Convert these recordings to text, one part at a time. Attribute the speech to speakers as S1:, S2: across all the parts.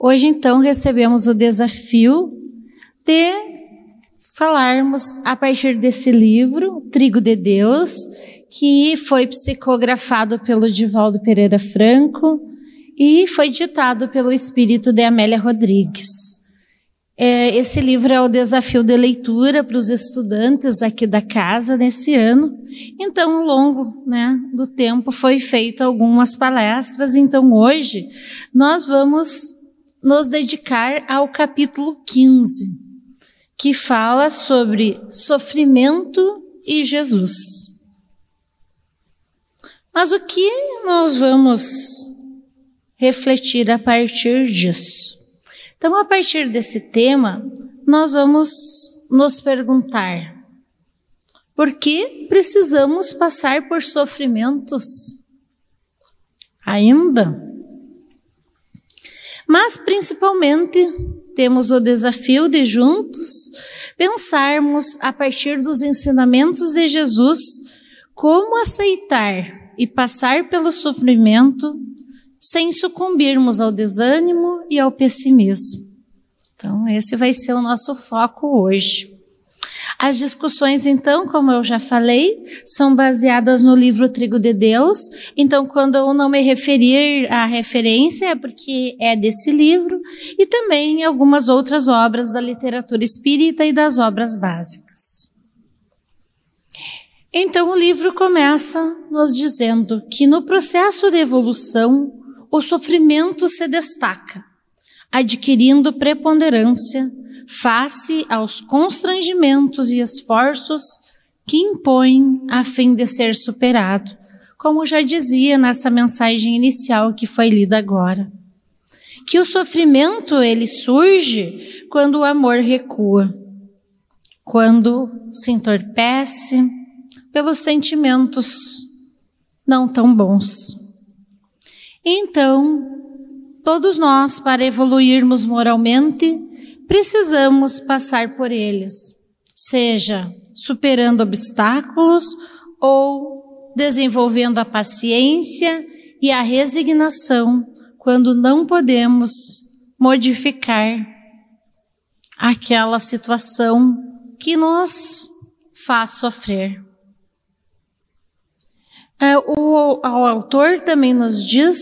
S1: Hoje, então, recebemos o desafio de falarmos a partir desse livro, Trigo de Deus, que foi psicografado pelo Divaldo Pereira Franco e foi ditado pelo espírito de Amélia Rodrigues. É, esse livro é o desafio de leitura para os estudantes aqui da casa nesse ano. Então, ao longo né, do tempo foi feita algumas palestras. Então, hoje nós vamos nos dedicar ao capítulo 15, que fala sobre sofrimento e Jesus. Mas o que nós vamos refletir a partir disso? Então, a partir desse tema, nós vamos nos perguntar: por que precisamos passar por sofrimentos? Ainda? Mas, principalmente, temos o desafio de juntos pensarmos, a partir dos ensinamentos de Jesus, como aceitar e passar pelo sofrimento sem sucumbirmos ao desânimo e ao pessimismo. Então, esse vai ser o nosso foco hoje. As discussões, então, como eu já falei, são baseadas no livro Trigo de Deus. Então, quando eu não me referir à referência, é porque é desse livro, e também algumas outras obras da literatura espírita e das obras básicas. Então, o livro começa nos dizendo que no processo de evolução, o sofrimento se destaca, adquirindo preponderância face aos constrangimentos e esforços que impõe a fim de ser superado, como já dizia nessa mensagem inicial que foi lida agora. Que o sofrimento ele surge quando o amor recua, quando se entorpece pelos sentimentos não tão bons. Então, todos nós, para evoluirmos moralmente, precisamos passar por eles, seja superando obstáculos ou desenvolvendo a paciência e a resignação quando não podemos modificar aquela situação que nos faz sofrer. É, o, o autor também nos diz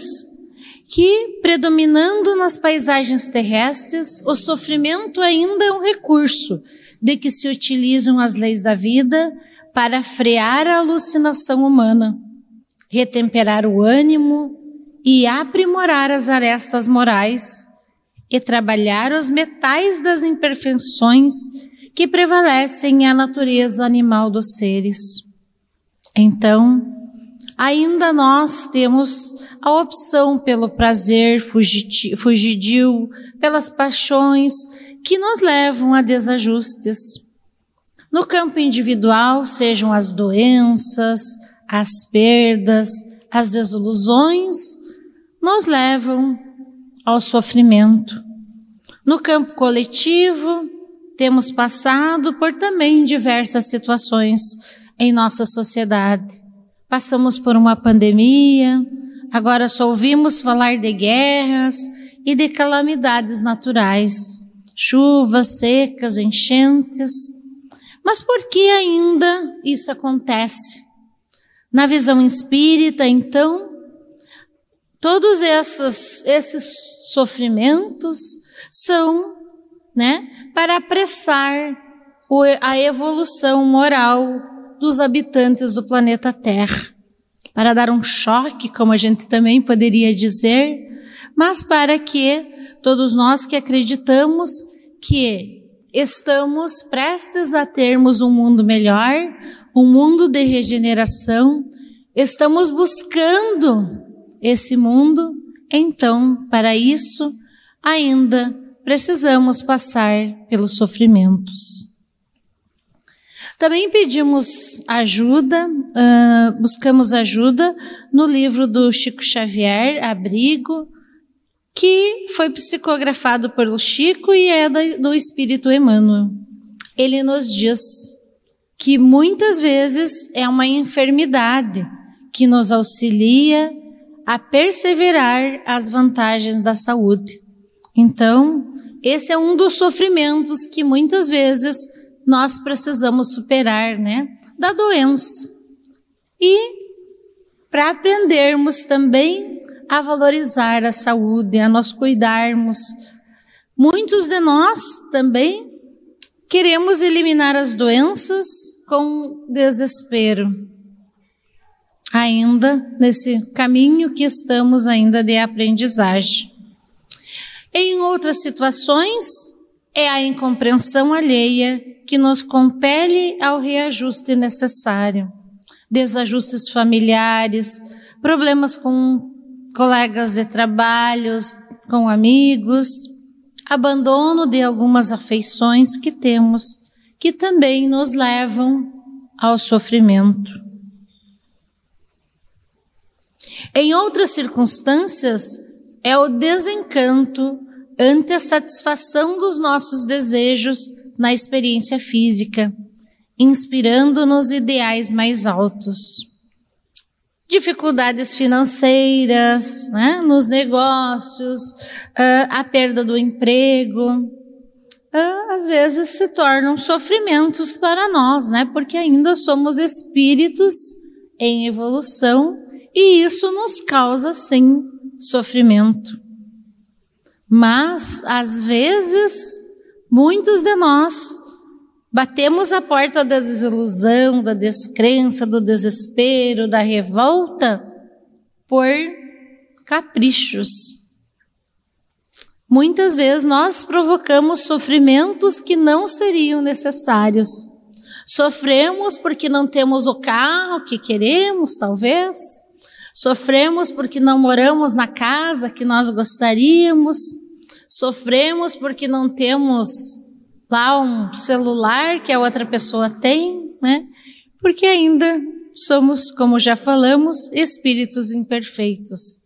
S1: que, predominando nas paisagens terrestres, o sofrimento ainda é um recurso de que se utilizam as leis da vida para frear a alucinação humana, retemperar o ânimo e aprimorar as arestas morais e trabalhar os metais das imperfeições que prevalecem em a natureza animal dos seres. Então, ainda nós temos a opção pelo prazer fugidio, pelas paixões que nos levam a desajustes. No campo individual, sejam as doenças, as perdas, as desilusões, nos levam ao sofrimento. No campo coletivo, temos passado por também diversas situações em nossa sociedade Passamos por uma pandemia, agora só ouvimos falar de guerras e de calamidades naturais, chuvas secas, enchentes. Mas por que ainda isso acontece? Na visão espírita, então, todos esses, esses sofrimentos são né, para apressar a evolução moral dos habitantes do planeta Terra, para dar um choque, como a gente também poderia dizer, mas para que todos nós que acreditamos que estamos prestes a termos um mundo melhor, um mundo de regeneração, estamos buscando esse mundo, então, para isso, ainda precisamos passar pelos sofrimentos. Também pedimos ajuda, uh, buscamos ajuda no livro do Chico Xavier, Abrigo, que foi psicografado pelo Chico e é do Espírito Emmanuel. Ele nos diz que muitas vezes é uma enfermidade que nos auxilia a perseverar as vantagens da saúde. Então, esse é um dos sofrimentos que muitas vezes nós precisamos superar, né? Da doença. E para aprendermos também a valorizar a saúde, a nós cuidarmos. Muitos de nós também queremos eliminar as doenças com desespero. Ainda nesse caminho que estamos ainda de aprendizagem. Em outras situações, é a incompreensão alheia que nos compele ao reajuste necessário. Desajustes familiares, problemas com colegas de trabalhos, com amigos, abandono de algumas afeições que temos, que também nos levam ao sofrimento. Em outras circunstâncias, é o desencanto ante a satisfação dos nossos desejos na experiência física, inspirando-nos ideais mais altos. Dificuldades financeiras, né, nos negócios, uh, a perda do emprego, uh, às vezes se tornam sofrimentos para nós, né, porque ainda somos espíritos em evolução e isso nos causa, sim, sofrimento. Mas, às vezes, muitos de nós batemos a porta da desilusão, da descrença, do desespero, da revolta por caprichos. Muitas vezes nós provocamos sofrimentos que não seriam necessários. Sofremos porque não temos o carro que queremos, talvez. Sofremos porque não moramos na casa que nós gostaríamos. Sofremos porque não temos lá um celular que a outra pessoa tem, né? Porque ainda somos, como já falamos, espíritos imperfeitos.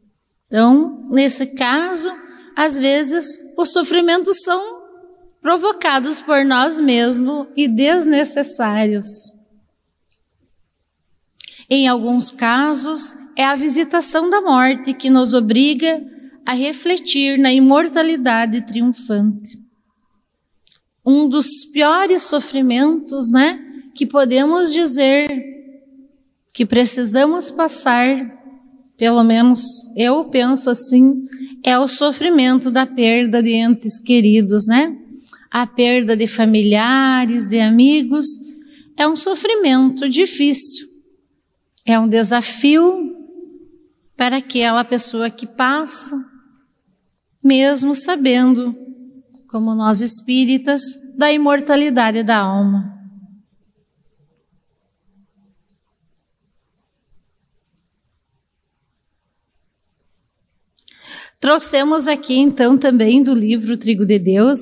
S1: Então, nesse caso, às vezes os sofrimentos são provocados por nós mesmos e desnecessários. Em alguns casos, é a visitação da morte que nos obriga a refletir na imortalidade triunfante. Um dos piores sofrimentos, né, que podemos dizer que precisamos passar, pelo menos eu penso assim, é o sofrimento da perda de entes queridos, né? A perda de familiares, de amigos, é um sofrimento difícil é um desafio para aquela pessoa que passa, mesmo sabendo, como nós espíritas, da imortalidade da alma. Trouxemos aqui então também do livro Trigo de Deus,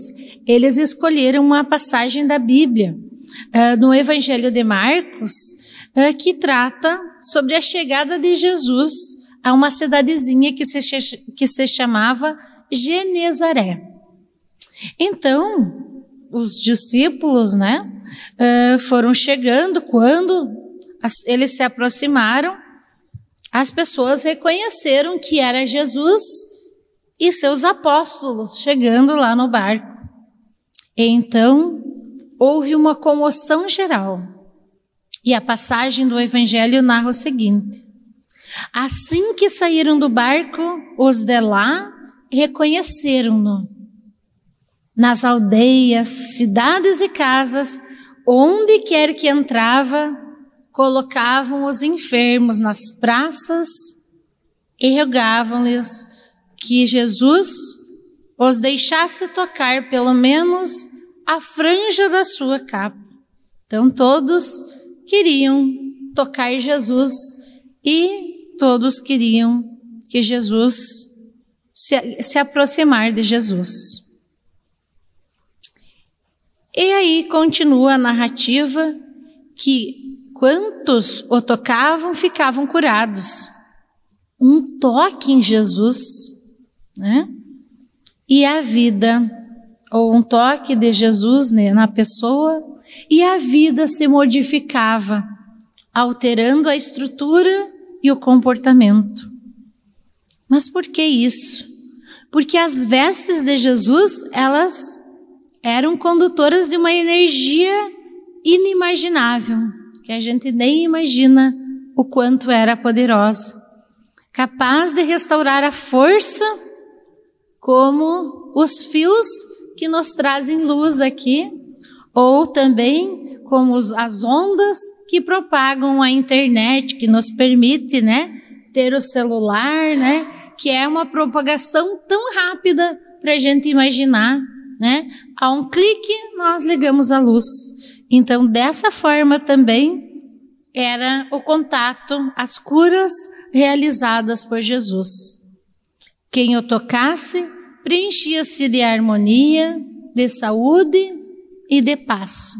S1: eles escolheram uma passagem da Bíblia, uh, no Evangelho de Marcos, uh, que trata sobre a chegada de Jesus a uma cidadezinha que se, que se chamava Genezaré. Então, os discípulos, né, foram chegando quando eles se aproximaram, as pessoas reconheceram que era Jesus e seus apóstolos chegando lá no barco. Então, houve uma comoção geral. E a passagem do Evangelho narra o seguinte: Assim que saíram do barco, os de lá reconheceram-no. Nas aldeias, cidades e casas, onde quer que entrava, colocavam os enfermos nas praças e rogavam-lhes que Jesus os deixasse tocar pelo menos a franja da sua capa. Então todos queriam tocar Jesus e todos queriam que Jesus se, se aproximar de Jesus. E aí continua a narrativa que quantos o tocavam ficavam curados. Um toque em Jesus, né? E a vida, ou um toque de Jesus né, na pessoa, e a vida se modificava, alterando a estrutura e o comportamento. Mas por que isso? Porque as vestes de Jesus, elas eram condutoras de uma energia inimaginável, que a gente nem imagina o quanto era poderosa, capaz de restaurar a força como os fios que nos trazem luz aqui, ou também como as ondas que propagam a internet, que nos permite, né, ter o celular, né, que é uma propagação tão rápida para a gente imaginar, né? A um clique nós ligamos a luz. Então, dessa forma também era o contato, as curas realizadas por Jesus. Quem o tocasse preenchia-se de harmonia, de saúde e de paz.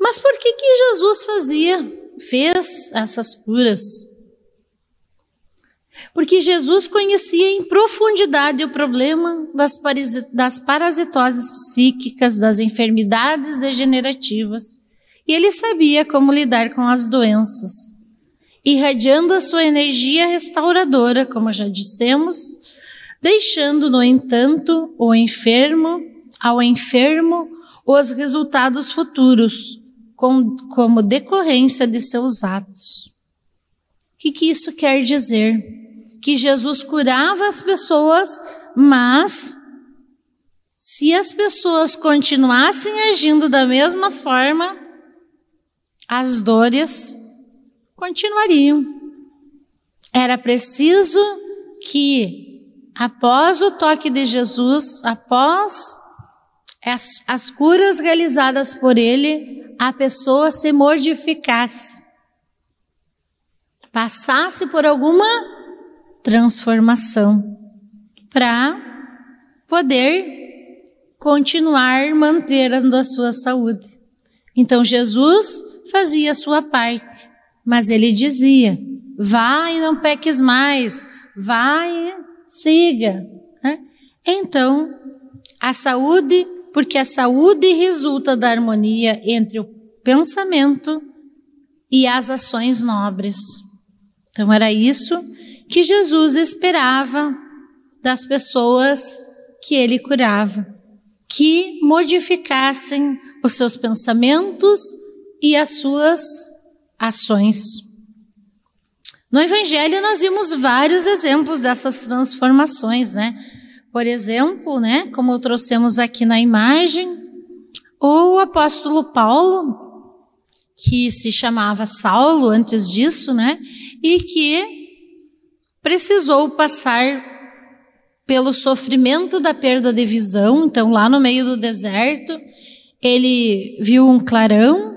S1: Mas por que que Jesus fazia, fez essas curas? Porque Jesus conhecia em profundidade o problema das, parasitoses psíquicas, das enfermidades degenerativas, e ele sabia como lidar com as doenças, irradiando a sua energia restauradora, como já dissemos, deixando, no entanto, o enfermo, ao enfermo, os resultados futuros, com, como decorrência de seus atos. O que, que isso quer dizer? Que Jesus curava as pessoas, mas se as pessoas continuassem agindo da mesma forma, as dores continuariam. Era preciso que, após o toque de Jesus, após as, as curas realizadas por ele, a pessoa se modificasse, passasse por alguma transformação para poder continuar mantendo a sua saúde. Então Jesus fazia a sua parte, mas ele dizia: vai e não peques mais, vai, siga. Né? Então, a saúde porque a saúde resulta da harmonia entre o pensamento e as ações nobres. Então era isso que Jesus esperava das pessoas que ele curava, que modificassem os seus pensamentos e as suas ações. No Evangelho nós vimos vários exemplos dessas transformações, né? Por exemplo, né, como trouxemos aqui na imagem, o apóstolo Paulo, que se chamava Saulo antes disso, né, e que precisou passar pelo sofrimento da perda de visão, então lá no meio do deserto, ele viu um clarão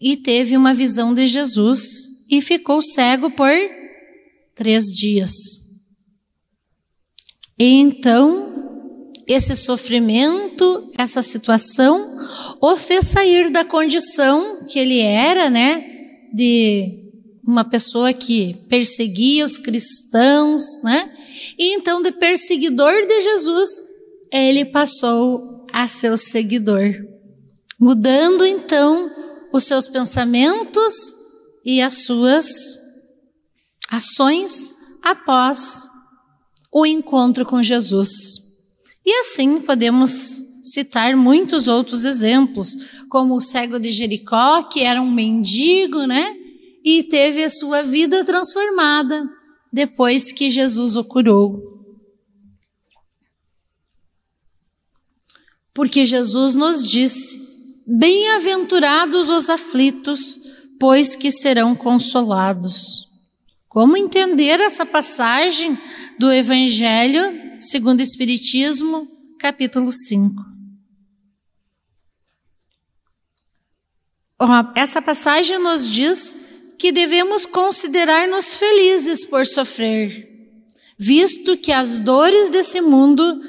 S1: e teve uma visão de Jesus e ficou cego por três dias. Então, esse sofrimento, essa situação, o fez sair da condição que ele era, né, de uma pessoa que perseguia os cristãos, né? E então, de perseguidor de Jesus, ele passou a ser seguidor, mudando então os seus pensamentos e as suas ações após o encontro com Jesus. E assim podemos citar muitos outros exemplos, como o cego de Jericó, que era um mendigo, né? E teve a sua vida transformada depois que Jesus o curou. Porque Jesus nos disse: Bem-aventurados os aflitos, pois que serão consolados. Como entender essa passagem do Evangelho segundo o Espiritismo, capítulo 5? Essa passagem nos diz que devemos considerar-nos felizes por sofrer, visto que as dores desse mundo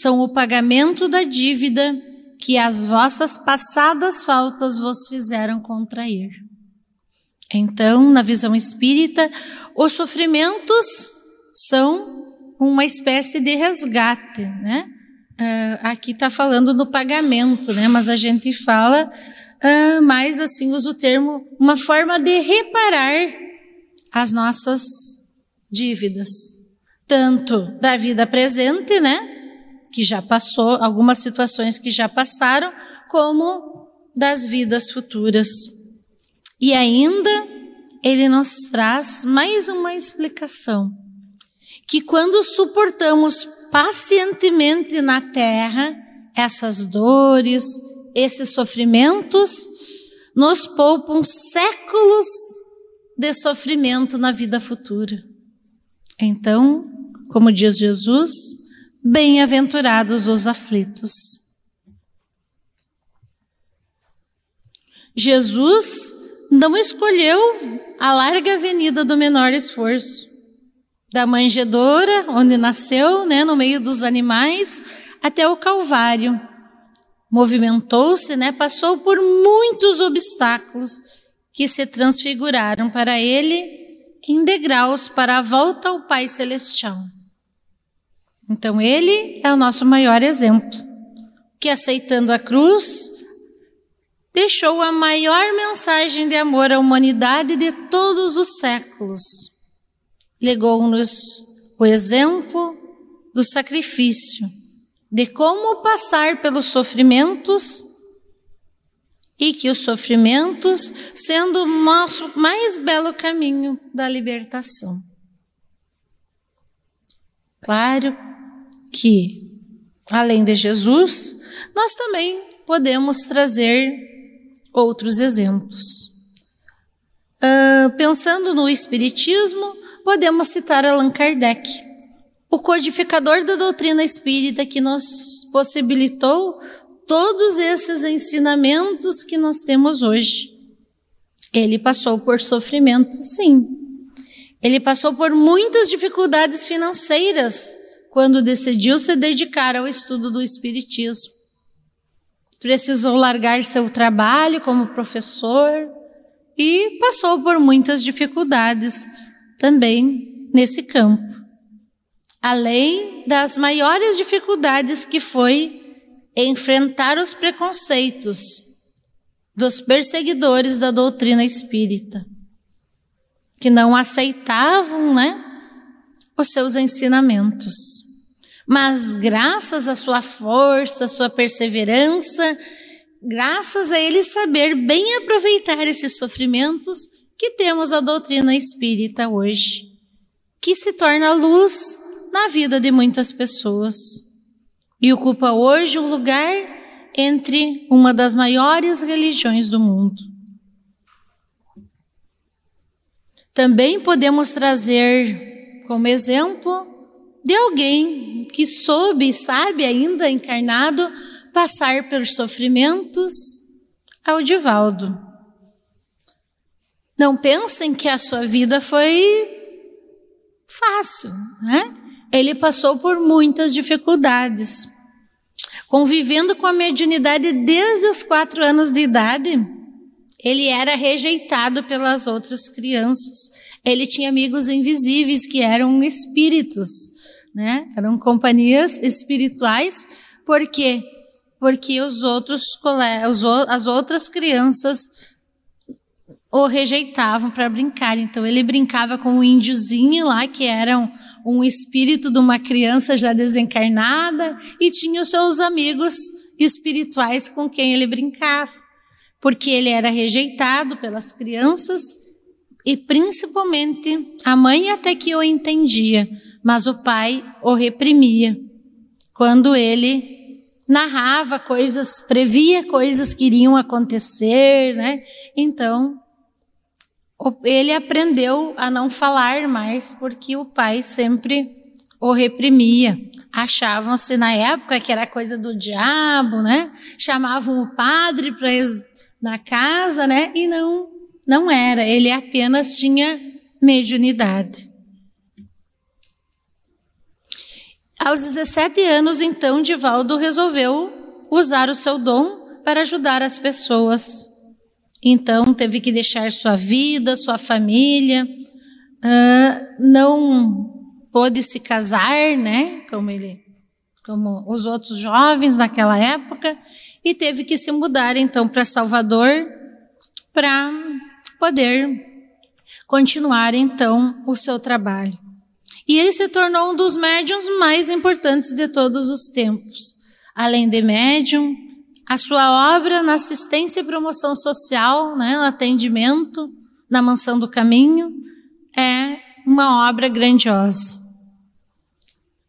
S1: são o pagamento da dívida que as vossas passadas faltas vos fizeram contrair. Então, na visão espírita, os sofrimentos são uma espécie de resgate, né? Uh, aqui está falando do pagamento, né? Mas a gente fala uh, mais assim, usa o termo, uma forma de reparar as nossas dívidas. tanto da vida presente, né? Que já passou, algumas situações que já passaram, como das vidas futuras. E ainda ele nos traz mais uma explicação que quando suportamos pacientemente na terra essas dores, esses sofrimentos, nos poupam séculos de sofrimento na vida futura. Então, como diz Jesus, bem-aventurados os aflitos. Jesus não escolheu a larga avenida do menor esforço da manjedoura, onde nasceu, né, no meio dos animais, até o Calvário. Movimentou-se, né, passou por muitos obstáculos que se transfiguraram para ele em degraus para a volta ao Pai Celestial. Então, ele é o nosso maior exemplo, que aceitando a cruz, deixou a maior mensagem de amor à humanidade de todos os séculos legou-nos o exemplo do sacrifício, de como passar pelos sofrimentos e que os sofrimentos sendo o nosso mais belo caminho da libertação. Claro que, além de Jesus, nós também podemos trazer outros exemplos. Uh, pensando no Espiritismo, podemos citar Allan Kardec, o codificador da doutrina espírita que nos possibilitou todos esses ensinamentos que nós temos hoje. Ele passou por sofrimento, sim. Ele passou por muitas dificuldades financeiras quando decidiu se dedicar ao estudo do Espiritismo. Precisou largar seu trabalho como professor e passou por muitas dificuldades também nesse campo. Além das maiores dificuldades que foi enfrentar os preconceitos dos perseguidores da doutrina espírita, que não aceitavam, né, os seus ensinamentos. Mas graças à sua força, à sua perseverança, graças a ele saber bem aproveitar esses sofrimentos, que temos a doutrina espírita hoje, que se torna luz na vida de muitas pessoas e ocupa hoje um lugar entre uma das maiores religiões do mundo. Também podemos trazer como exemplo de alguém que soube e sabe ainda encarnado passar pelos sofrimentos ao Divaldo. Não pensem que a sua vida foi fácil, né? Ele passou por muitas dificuldades. Convivendo com a mediunidade desde os quatro anos de idade, ele era rejeitado pelas outras crianças. Ele tinha amigos invisíveis que eram espíritos, né? Eram companhias espirituais. Por quê? Porque os outros as outras crianças o rejeitavam para brincar. Então ele brincava com o índiozinho lá, que era um, um espírito de uma criança já desencarnada, e tinha os seus amigos espirituais com quem ele brincava, porque ele era rejeitado pelas crianças e principalmente a mãe até que o entendia, mas o pai o reprimia. Quando ele narrava coisas, previa coisas que iriam acontecer, né? Então, ele aprendeu a não falar mais porque o pai sempre o reprimia. Achavam-se na época que era coisa do diabo, né? Chamavam o padre para na casa, né? E não, não era. Ele apenas tinha mediunidade. Aos 17 anos, então, Divaldo resolveu usar o seu dom para ajudar as pessoas. Então, teve que deixar sua vida, sua família, uh, não pôde se casar, né, como ele, como os outros jovens naquela época, e teve que se mudar então para Salvador para poder continuar então o seu trabalho. E ele se tornou um dos médiums mais importantes de todos os tempos. Além de médium, a sua obra na assistência e promoção social, né, no atendimento, na mansão do caminho, é uma obra grandiosa.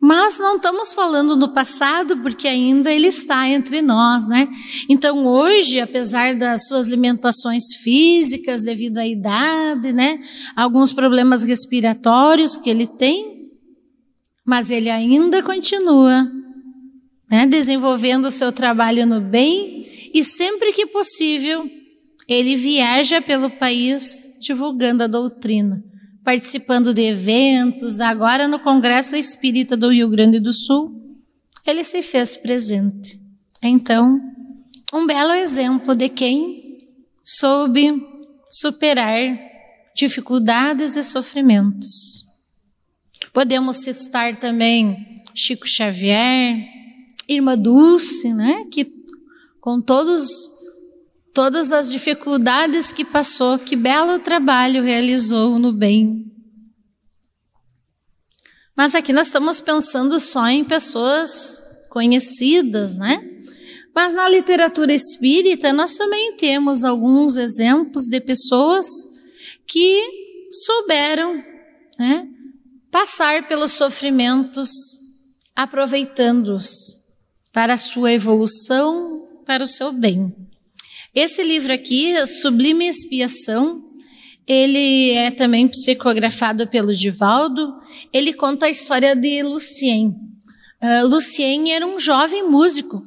S1: Mas não estamos falando no passado, porque ainda ele está entre nós, né? Então hoje, apesar das suas limitações físicas devido à idade, né? Alguns problemas respiratórios que ele tem, mas ele ainda continua, né? Desenvolvendo o seu trabalho no bem e sempre que possível, ele viaja pelo país divulgando a doutrina participando de eventos, agora no Congresso Espírita do Rio Grande do Sul, ele se fez presente. Então, um belo exemplo de quem soube superar dificuldades e sofrimentos. Podemos citar também Chico Xavier, Irmã Dulce, né, que com todos todas as dificuldades que passou, que belo trabalho realizou no bem. Mas aqui nós estamos pensando só em pessoas conhecidas, né? Mas na literatura espírita nós também temos alguns exemplos de pessoas que souberam né, passar pelos sofrimentos, aproveitando-os para a sua evolução, para o seu bem. Esse livro aqui, Sublime Expiação, ele é também psicografado pelo Divaldo. Ele conta a história de Lucien. Uh, Lucien era um jovem músico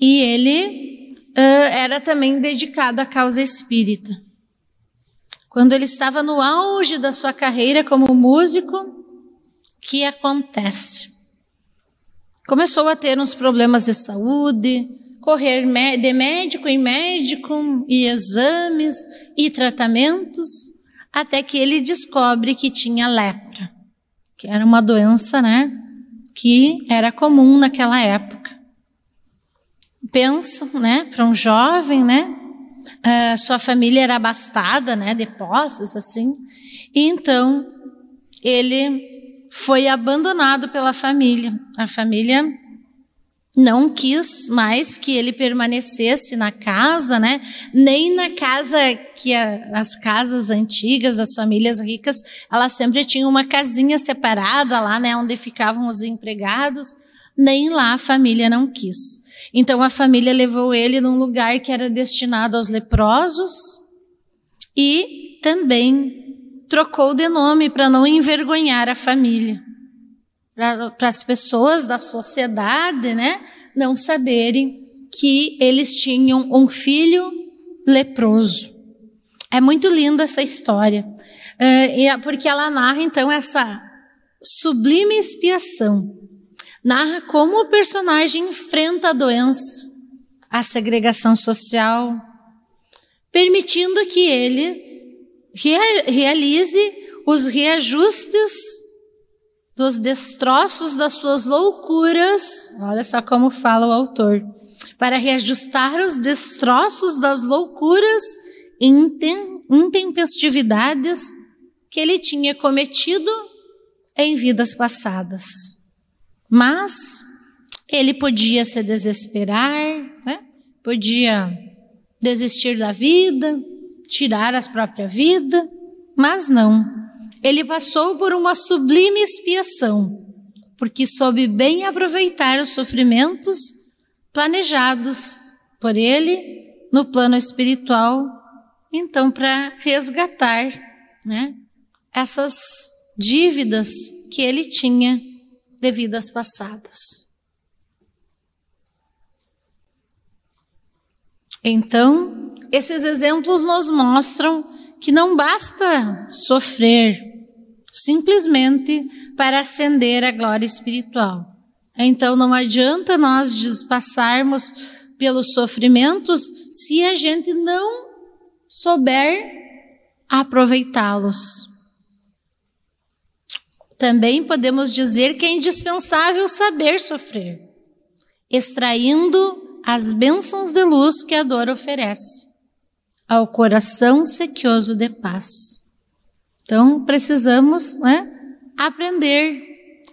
S1: e ele uh, era também dedicado à causa espírita. Quando ele estava no auge da sua carreira como músico, que acontece? Começou a ter uns problemas de saúde, correr de médico em médico e exames e tratamentos, até que ele descobre que tinha lepra, que era uma doença, né, que era comum naquela época. Penso, né, para um jovem, né, uh, sua família era abastada, né, de posses assim, e então ele foi abandonado pela família. A família não quis mais que ele permanecesse na casa, né? Nem na casa que a, as casas antigas das famílias ricas, elas sempre tinham uma casinha separada lá, né? Onde ficavam os empregados. Nem lá a família não quis. Então a família levou ele num lugar que era destinado aos leprosos e também trocou de nome para não envergonhar a família para as pessoas da sociedade, né, não saberem que eles tinham um filho leproso. É muito linda essa história, uh, porque ela narra então essa sublime expiação. Narra como o personagem enfrenta a doença, a segregação social, permitindo que ele realize os reajustes dos destroços das suas loucuras, olha só como fala o autor, para reajustar os destroços das loucuras e intempestividades que ele tinha cometido em vidas passadas. Mas ele podia se desesperar, né? podia desistir da vida, tirar a própria vida, mas não. Ele passou por uma sublime expiação, porque soube bem aproveitar os sofrimentos planejados por ele no plano espiritual, então para resgatar, né, essas dívidas que ele tinha de vidas passadas. Então, esses exemplos nos mostram que não basta sofrer simplesmente para ascender a glória espiritual. Então não adianta nós despassarmos pelos sofrimentos se a gente não souber aproveitá-los. Também podemos dizer que é indispensável saber sofrer, extraindo as bênçãos de luz que a dor oferece ao coração sequioso de paz. Então, precisamos né, aprender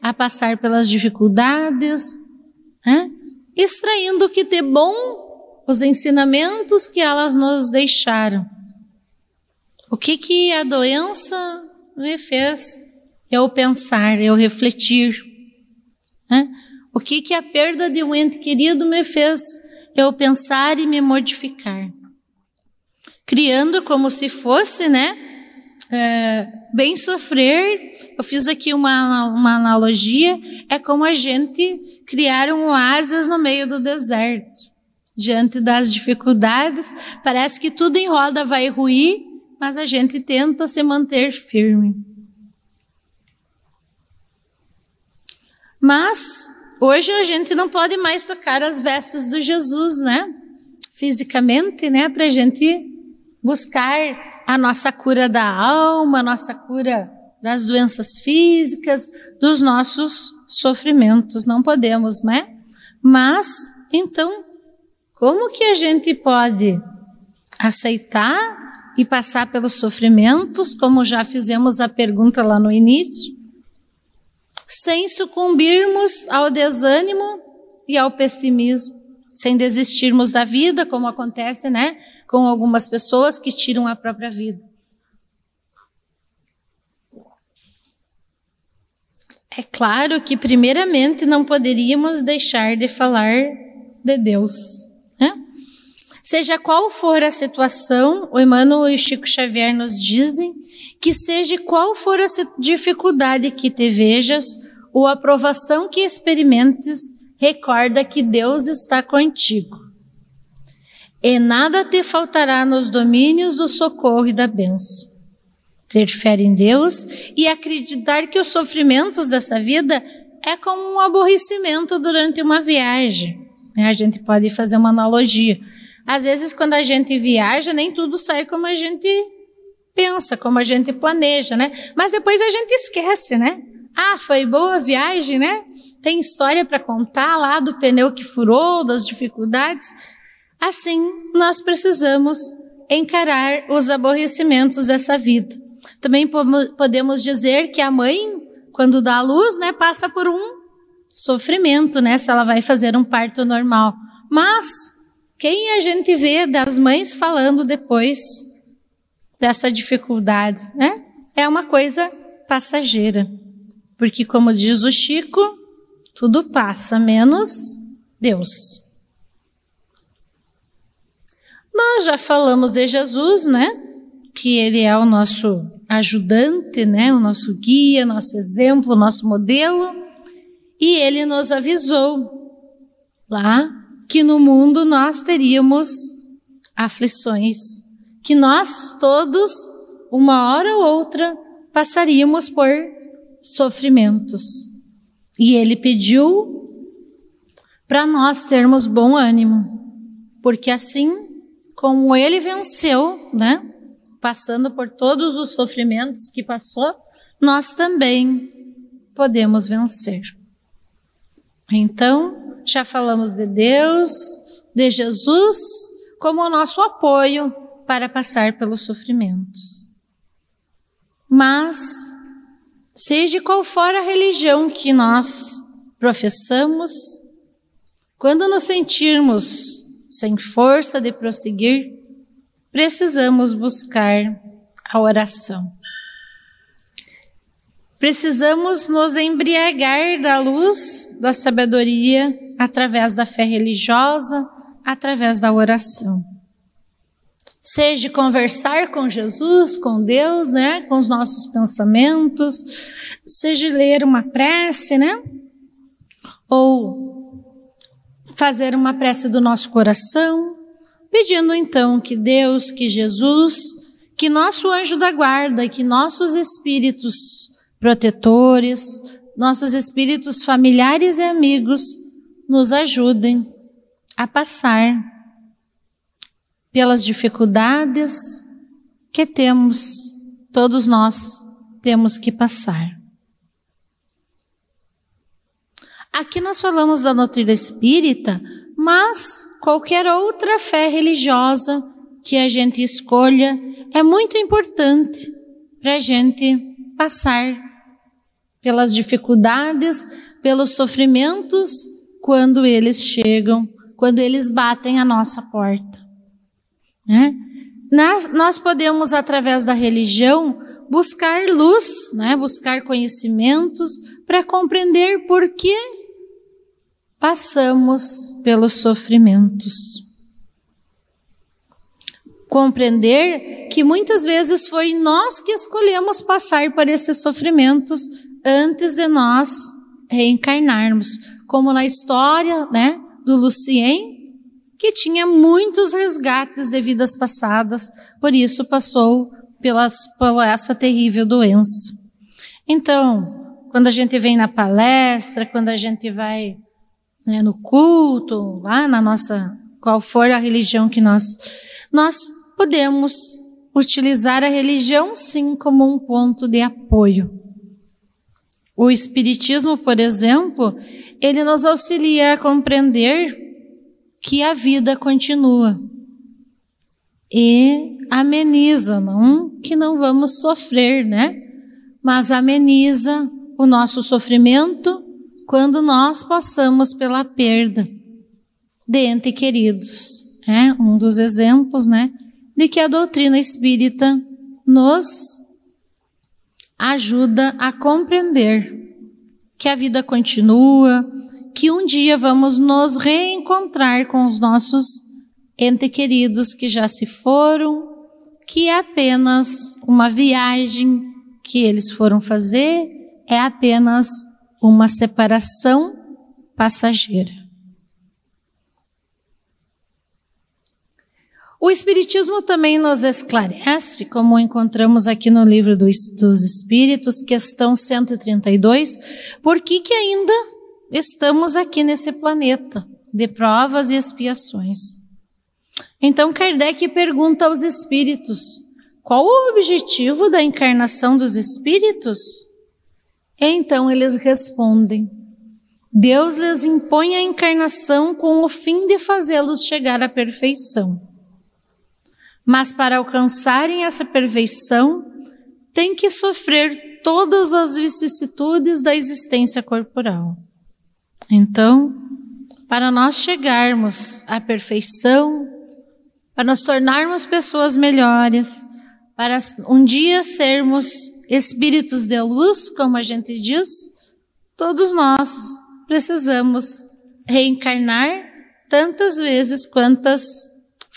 S1: a passar pelas dificuldades, né? extraindo o que de bom os ensinamentos que elas nos deixaram. O que que a doença me fez eu pensar, eu refletir? Né? O que que a perda de um ente querido me fez eu pensar e me modificar? Criando como se fosse, né? É, bem sofrer, eu fiz aqui uma, uma analogia, é como a gente criar um oásis no meio do deserto. Diante das dificuldades, parece que tudo em roda vai ruir, mas a gente tenta se manter firme. Mas hoje a gente não pode mais tocar as vestes do Jesus, né? Fisicamente, né? Para a gente buscar a nossa cura da alma, a nossa cura das doenças físicas, dos nossos sofrimentos. Não podemos, né? Mas, então, como que a gente pode aceitar e passar pelos sofrimentos, como já fizemos a pergunta lá no início, sem sucumbirmos ao desânimo e ao pessimismo? Sem desistirmos da vida, como acontece, né, com algumas pessoas que tiram a própria vida. É claro que, primeiramente, não poderíamos deixar de falar de Deus. Né? Seja qual for a situação, o Emmanuel e o Chico Xavier nos dizem que, seja qual for a dificuldade que te vejas, ou a provação que experimentes, recorda que Deus está contigo. E nada te faltará nos domínios do socorro e da bênção. Ter fé em Deus e acreditar que os sofrimentos dessa vida é como um aborrecimento durante uma viagem. Né? A gente pode fazer uma analogia. Às vezes, quando a gente viaja, nem tudo sai como a gente pensa, como a gente planeja, né? Mas depois a gente esquece, né? Ah, foi boa viagem, né? tem história para contar lá do pneu que furou, das dificuldades. Assim, nós precisamos encarar os aborrecimentos dessa vida. Também podemos dizer que a mãe, quando dá a luz, né, passa por um sofrimento, né, se ela vai fazer um parto normal. Mas quem a gente vê das mães falando depois dessa dificuldade, né? É uma coisa passageira. Porque como diz o Chico, tudo passa, menos Deus. Nós já falamos de Jesus, né? Que ele é o nosso ajudante, né? O nosso guia, nosso exemplo, nosso modelo. E ele nos avisou lá que no mundo nós teríamos aflições, que nós todos, uma hora ou outra, passaríamos por sofrimentos. E ele pediu para nós termos bom ânimo, porque assim como ele venceu, né, passando por todos os sofrimentos que passou, nós também podemos vencer. Então, já falamos de Deus, de Jesus, como o nosso apoio para passar pelos sofrimentos. Mas Seja qual for a religião que nós professamos, quando nos sentirmos sem força de prosseguir, precisamos buscar a oração. Precisamos nos embriagar da luz da sabedoria através da fé religiosa, através da oração seja conversar com Jesus, com Deus, né, com os nossos pensamentos, seja ler uma prece, né, ou fazer uma prece do nosso coração, pedindo então que Deus, que Jesus, que nosso anjo da guarda, que nossos espíritos protetores, nossos espíritos familiares e amigos nos ajudem a passar pelas dificuldades que temos, todos nós temos que passar. Aqui nós falamos da doutrina espírita, mas qualquer outra fé religiosa que a gente escolha é muito importante para a gente passar pelas dificuldades, pelos sofrimentos, quando eles chegam, quando eles batem a nossa porta. Né? Nós, nós podemos, através da religião, buscar luz, né? buscar conhecimentos para compreender por que passamos pelos sofrimentos. Compreender que muitas vezes foi nós que escolhemos passar por esses sofrimentos antes de nós reencarnarmos, como na história, né, do Lucien, que tinha muitos resgates de vidas passadas, por isso passou pela, pela essa terrível doença. Então, quando a gente vem na palestra, quando a gente vai né, no culto, lá na nossa, qual for a religião que nós, nós podemos utilizar a religião sim como um ponto de apoio. O Espiritismo, por exemplo, ele nos auxilia a compreender que a vida continua e ameniza, não que não vamos sofrer, né? Mas ameniza o nosso sofrimento quando nós passamos pela perda de ente queridos. É um dos exemplos, né, de que a doutrina espírita nos ajuda a compreender que a vida continua, que um dia vamos nos reencontrar com os nossos entes queridos que já se foram, que é apenas uma viagem que eles foram fazer, é apenas uma separação passageira. O Espiritismo também nos esclarece, como encontramos aqui no livro dos Espíritos, questão 132, por que, que ainda estamos aqui nesse planeta de provas e expiações. Então Kardec pergunta aos espíritos: qual o objetivo da encarnação dos espíritos? Então eles respondem: Deus lhes impõe a encarnação com o fim de fazê-los chegar à perfeição. Mas para alcançarem essa perfeição, têm que sofrer todas as vicissitudes da existência corporal. Então, para nós chegarmos à perfeição, para nos tornarmos pessoas melhores, para um dia sermos espíritos de luz, como a gente diz, todos nós precisamos reencarnar tantas vezes quantas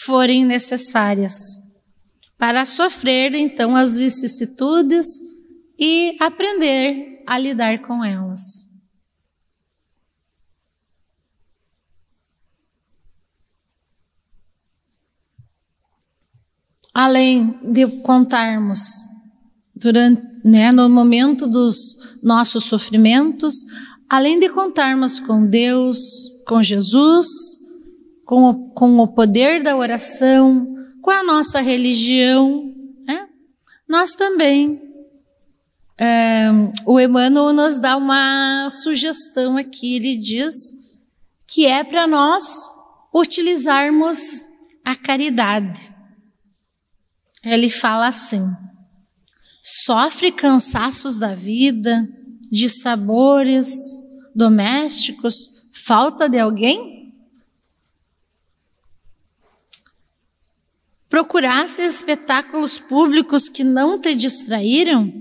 S1: forem necessárias, para sofrer então as vicissitudes e aprender a lidar com elas. Além de contarmos durante, né, no momento dos nossos sofrimentos, além de contarmos com Deus, com Jesus, com o, com o poder da oração, com a nossa religião, né, nós também é, o Emmanuel nos dá uma sugestão aqui, ele diz que é para nós utilizarmos a caridade. Ele fala assim: sofre cansaços da vida, de sabores domésticos, falta de alguém? Procuraste espetáculos públicos que não te distraíram?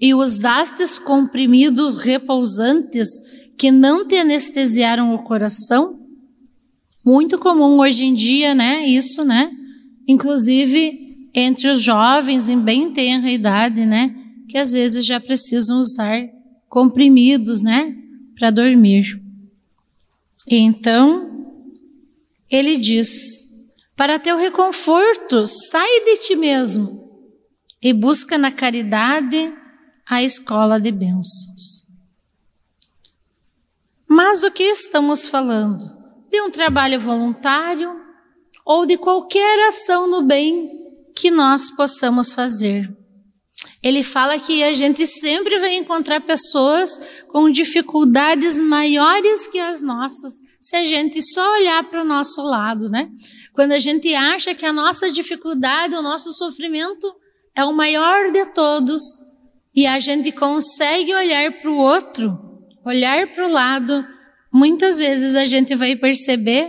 S1: E usastes comprimidos repousantes que não te anestesiaram o coração? Muito comum hoje em dia, né? Isso, né? Inclusive entre os jovens em bem tenra idade, né? Que às vezes já precisam usar comprimidos, né? Para dormir. Então, ele diz: para teu reconforto, sai de ti mesmo e busca na caridade a escola de bênçãos. Mas do que estamos falando? De um trabalho voluntário ou de qualquer ação no bem que nós possamos fazer. Ele fala que a gente sempre vai encontrar pessoas com dificuldades maiores que as nossas, se a gente só olhar para o nosso lado, né? Quando a gente acha que a nossa dificuldade, o nosso sofrimento é o maior de todos, e a gente consegue olhar para o outro, olhar para o lado, muitas vezes a gente vai perceber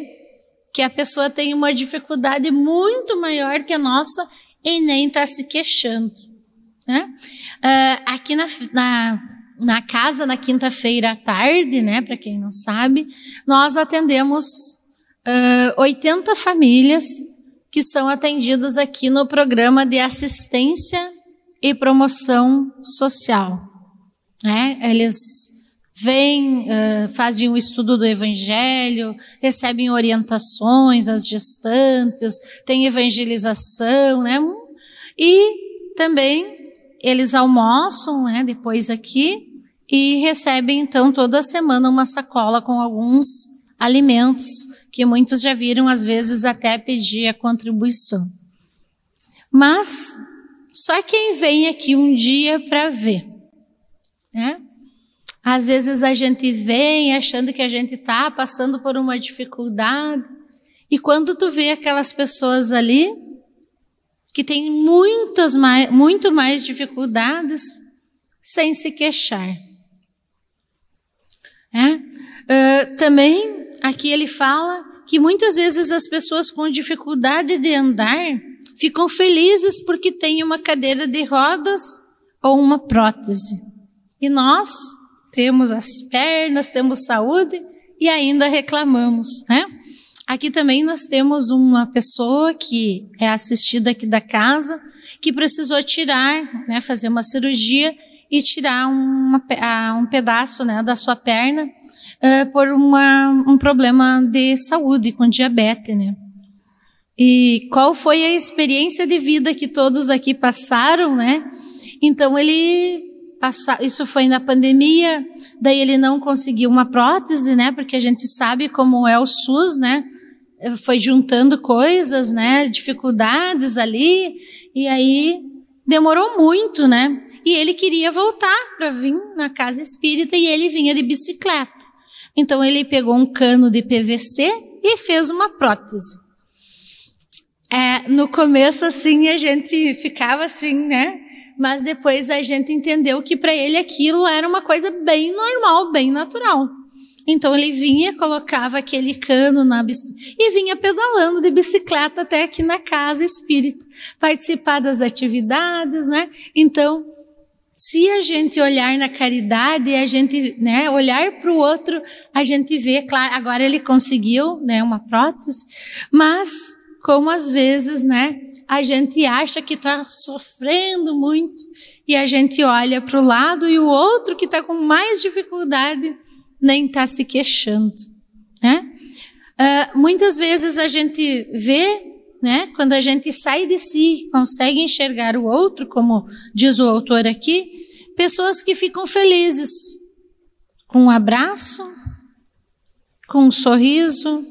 S1: que a pessoa tem uma dificuldade muito maior que a nossa e nem está se queixando. Né? Uh, aqui na, na, na casa, na quinta-feira à tarde, né, para quem não sabe, nós atendemos uh, 80 famílias que são atendidas aqui no programa de assistência e promoção social. Né? Eles vêm, uh, fazem o estudo do Evangelho, recebem orientações às gestantes, tem evangelização, né? E também eles almoçam, né? Depois aqui e recebem então toda semana uma sacola com alguns alimentos que muitos já viram às vezes até pedir a contribuição. Mas só quem vem aqui um dia para ver, né? Às vezes a gente vem achando que a gente está passando por uma dificuldade, e quando tu vê aquelas pessoas ali que têm muitas mais, muito mais dificuldades sem se queixar. É? Uh, também aqui ele fala que muitas vezes as pessoas com dificuldade de andar ficam felizes porque têm uma cadeira de rodas ou uma prótese. E nós temos as pernas, temos saúde e ainda reclamamos, né? Aqui também nós temos uma pessoa que é assistida aqui da casa, que precisou tirar, né, fazer uma cirurgia e tirar uma, um pedaço né, da sua perna uh, por uma, um problema de saúde, com diabetes. Né? E qual foi a experiência de vida que todos aqui passaram, né? Então ele isso foi na pandemia, daí ele não conseguiu uma prótese, né? Porque a gente sabe como é o SUS, né? Foi juntando coisas, né? Dificuldades ali, e aí demorou muito, né? E ele queria voltar para vir na casa espírita e ele vinha de bicicleta. Então ele pegou um cano de PVC e fez uma prótese. É, no começo, assim, a gente ficava assim, né? Mas depois a gente entendeu que para ele aquilo era uma coisa bem normal, bem natural. Então ele vinha, colocava aquele cano na e vinha pedalando de bicicleta até aqui na casa espírita, participar das atividades, né? Então se a gente olhar na caridade, a gente, né, olhar para o outro, a gente vê, claro, agora ele conseguiu, né, uma prótese, mas como às vezes, né, a gente acha que está sofrendo muito e a gente olha para o lado e o outro que está com mais dificuldade nem está se queixando, né? Uh, muitas vezes a gente vê, né, quando a gente sai de si, consegue enxergar o outro, como diz o autor aqui, pessoas que ficam felizes com um abraço, com um sorriso,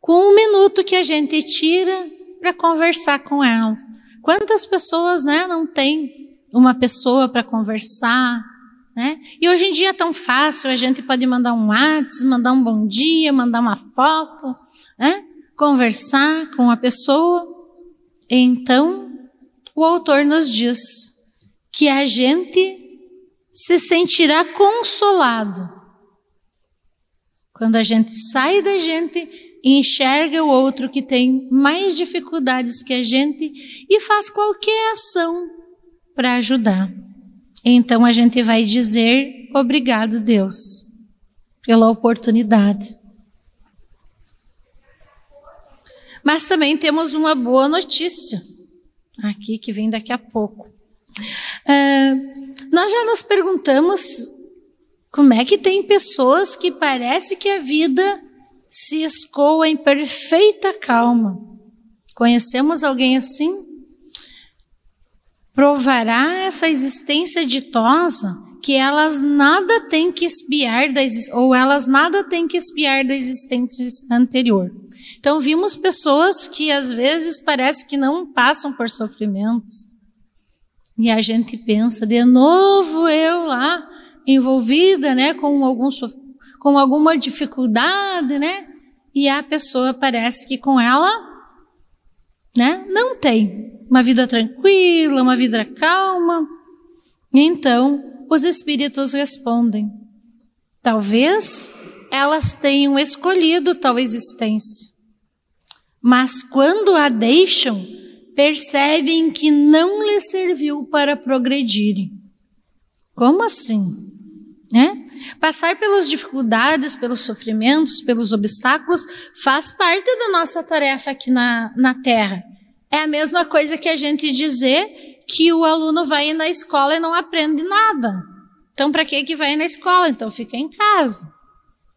S1: com um minuto que a gente tira para conversar com elas. Quantas pessoas, né, não tem uma pessoa para conversar, né? E hoje em dia é tão fácil, a gente pode mandar um WhatsApp, mandar um bom dia, mandar uma foto, né? Conversar com a pessoa. Então, o autor nos diz: que a gente se sentirá consolado quando a gente sai da gente enxerga o outro que tem mais dificuldades que a gente e faz qualquer ação para ajudar. Então a gente vai dizer obrigado, Deus, pela oportunidade. Mas também temos uma boa notícia aqui que vem daqui a pouco. Uh, nós já nos perguntamos como é que tem pessoas que parece que a vida se escoa em perfeita calma. Conhecemos alguém assim? Provará essa existência ditosa que elas nada têm que espiar da, ou elas nada têm que espiar da existência anterior. Então vimos pessoas que às vezes parece que não passam por sofrimentos e a gente pensa, de novo eu lá, envolvida, né, com, algum, com alguma dificuldade, né? E a pessoa parece que com ela, né, não tem uma vida tranquila, uma vida calma. Então, os espíritos respondem: talvez elas tenham escolhido tal existência, mas quando a deixam, percebem que não lhes serviu para progredirem. Como assim? Né? Passar pelas dificuldades, pelos sofrimentos, pelos obstáculos, faz parte da nossa tarefa aqui na, na Terra. É a mesma coisa que a gente dizer que o aluno vai na escola e não aprende nada. Então, para que que vai na escola? Então, fica em casa.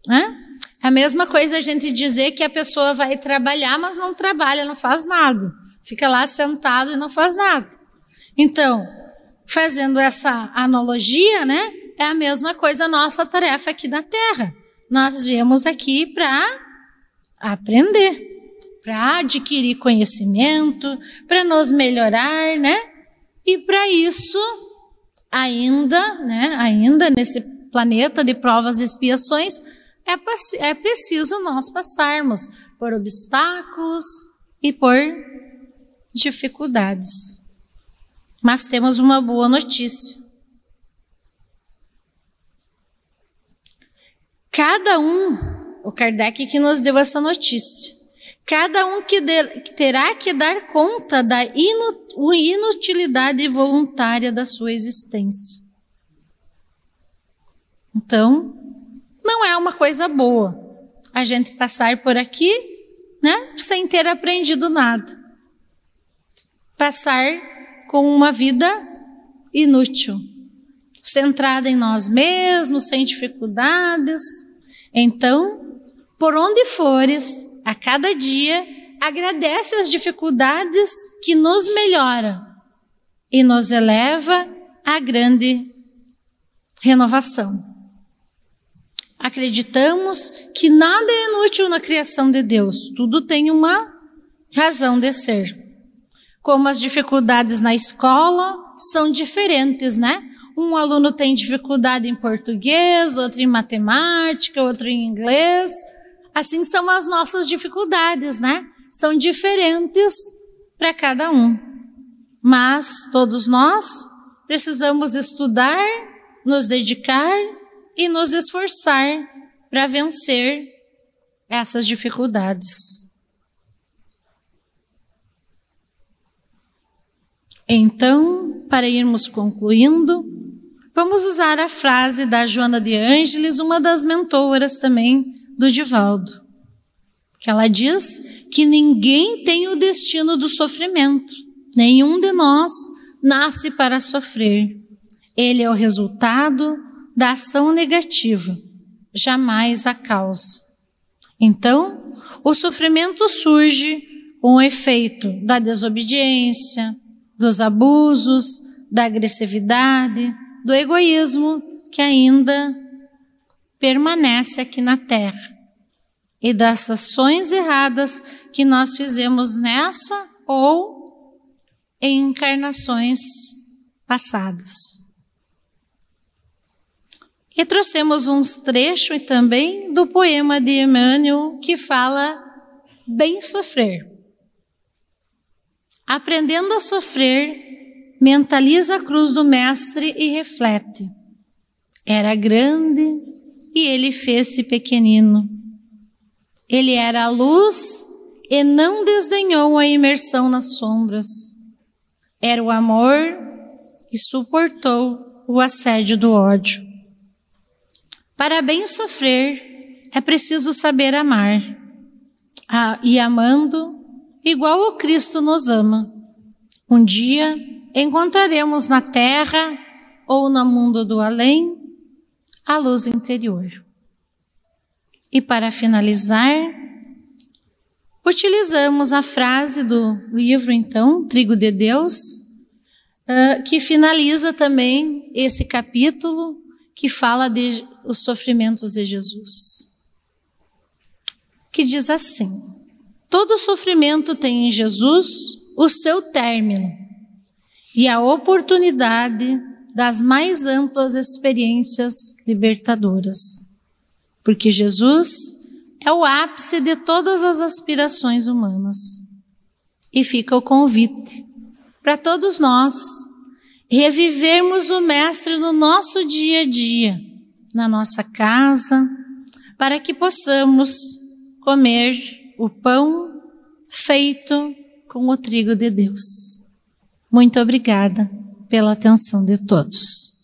S1: Né? É a mesma coisa a gente dizer que a pessoa vai trabalhar, mas não trabalha, não faz nada. Fica lá sentado e não faz nada. Então, fazendo essa analogia, né? É a mesma coisa a nossa tarefa aqui na Terra. Nós viemos aqui para aprender, para adquirir conhecimento, para nos melhorar, né? E para isso, ainda, né? Ainda nesse planeta de provas e expiações, é, é preciso nós passarmos por obstáculos e por dificuldades. Mas temos uma boa notícia. Cada um, o Kardec que nos deu essa notícia, cada um que, de, terá que dar conta da inutilidade voluntária da sua existência. Então, não é uma coisa boa a gente passar por aqui, né, sem ter aprendido nada. Passar com uma vida inútil centrada em nós mesmos, sem dificuldades. Então, por onde fores, a cada dia, agradece as dificuldades que nos melhora e nos eleva à grande renovação. Acreditamos que nada é inútil na criação de Deus, tudo tem uma razão de ser. Como as dificuldades na escola são diferentes, né? Um aluno tem dificuldade em português, outro em matemática, outro em inglês. Assim são as nossas dificuldades, né? São diferentes para cada um. Mas todos nós precisamos estudar, nos dedicar e nos esforçar para vencer essas dificuldades. Então, para irmos concluindo, vamos usar a frase da Joana de Ângeles, uma das mentoras também do Divaldo, que ela diz que ninguém tem o destino do sofrimento, nenhum de nós nasce para sofrer. Ele é o resultado da ação negativa, jamais a causa. Então, o sofrimento surge com o efeito da desobediência, dos abusos, da agressividade, do egoísmo que ainda permanece aqui na Terra e das ações erradas que nós fizemos nessa ou em encarnações passadas. E trouxemos uns trechos também do poema de Emmanuel que fala bem sofrer. Aprendendo a sofrer, mentaliza a cruz do Mestre e reflete. Era grande e ele fez-se pequenino. Ele era a luz e não desdenhou a imersão nas sombras. Era o amor e suportou o assédio do ódio. Para bem sofrer, é preciso saber amar. Ah, e amando, igual o Cristo nos ama. Um dia encontraremos na terra ou no mundo do além a luz interior. E para finalizar, utilizamos a frase do livro, então, Trigo de Deus, uh, que finaliza também esse capítulo que fala de os sofrimentos de Jesus. Que diz assim: Todo sofrimento tem em Jesus o seu término e a oportunidade das mais amplas experiências libertadoras. Porque Jesus é o ápice de todas as aspirações humanas. E fica o convite para todos nós revivermos o Mestre no nosso dia a dia, na nossa casa, para que possamos comer o pão feito com o trigo de Deus. Muito obrigada pela atenção de todos.